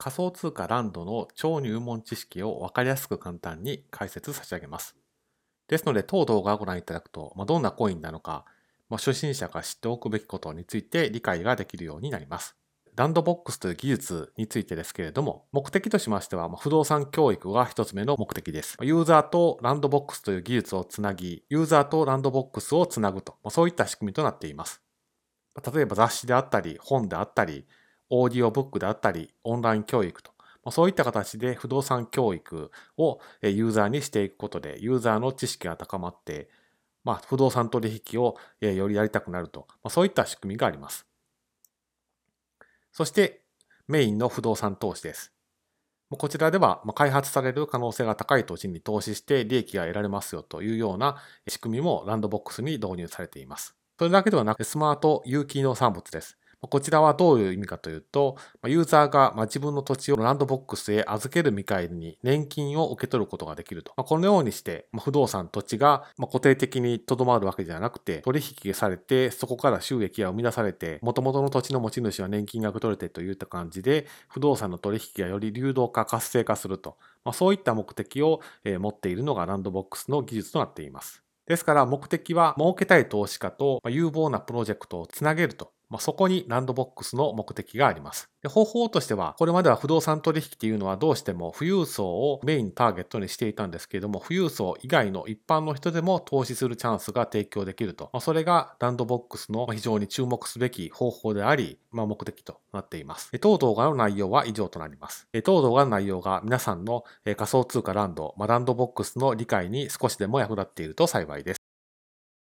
仮想通貨ランドの超入門知識をわかりやすく簡単に解説差し上げます。ですので、当動画をご覧いただくと、まあ、どんなコインなのか、まあ、初心者が知っておくべきことについて理解ができるようになります。ランドボックスという技術についてですけれども、目的としましては、不動産教育が一つ目の目的です。ユーザーとランドボックスという技術をつなぎ、ユーザーとランドボックスをつなぐと、そういった仕組みとなっています。例えば雑誌であったり、本であったり、オーディオブックであったり、オンライン教育と、そういった形で不動産教育をユーザーにしていくことで、ユーザーの知識が高まって、まあ、不動産取引をよりやりたくなると、そういった仕組みがあります。そしてメインの不動産投資です。こちらでは開発される可能性が高い土地に投資して利益が得られますよというような仕組みもランドボックスに導入されています。それだけではなくスマート有機農産物です。こちらはどういう意味かというと、ユーザーが自分の土地をランドボックスへ預ける見返りに年金を受け取ることができると。このようにして不動産土地が固定的にとどまるわけではなくて、取引されて、そこから収益が生み出されて、元々の土地の持ち主は年金が受け取れてといった感じで、不動産の取引がより流動化、活性化すると。そういった目的を持っているのがランドボックスの技術となっています。ですから目的は儲けたい投資家と有望なプロジェクトをつなげるとまあ、そこにランドボックスの目的があります。で方法としては、これまでは不動産取引っていうのはどうしても富裕層をメインターゲットにしていたんですけれども、富裕層以外の一般の人でも投資するチャンスが提供できると。まあ、それがランドボックスの非常に注目すべき方法であり、まあ、目的となっています。当動画の内容は以上となります。当動画の内容が皆さんの仮想通貨ランド、まあ、ランドボックスの理解に少しでも役立っていると幸いです。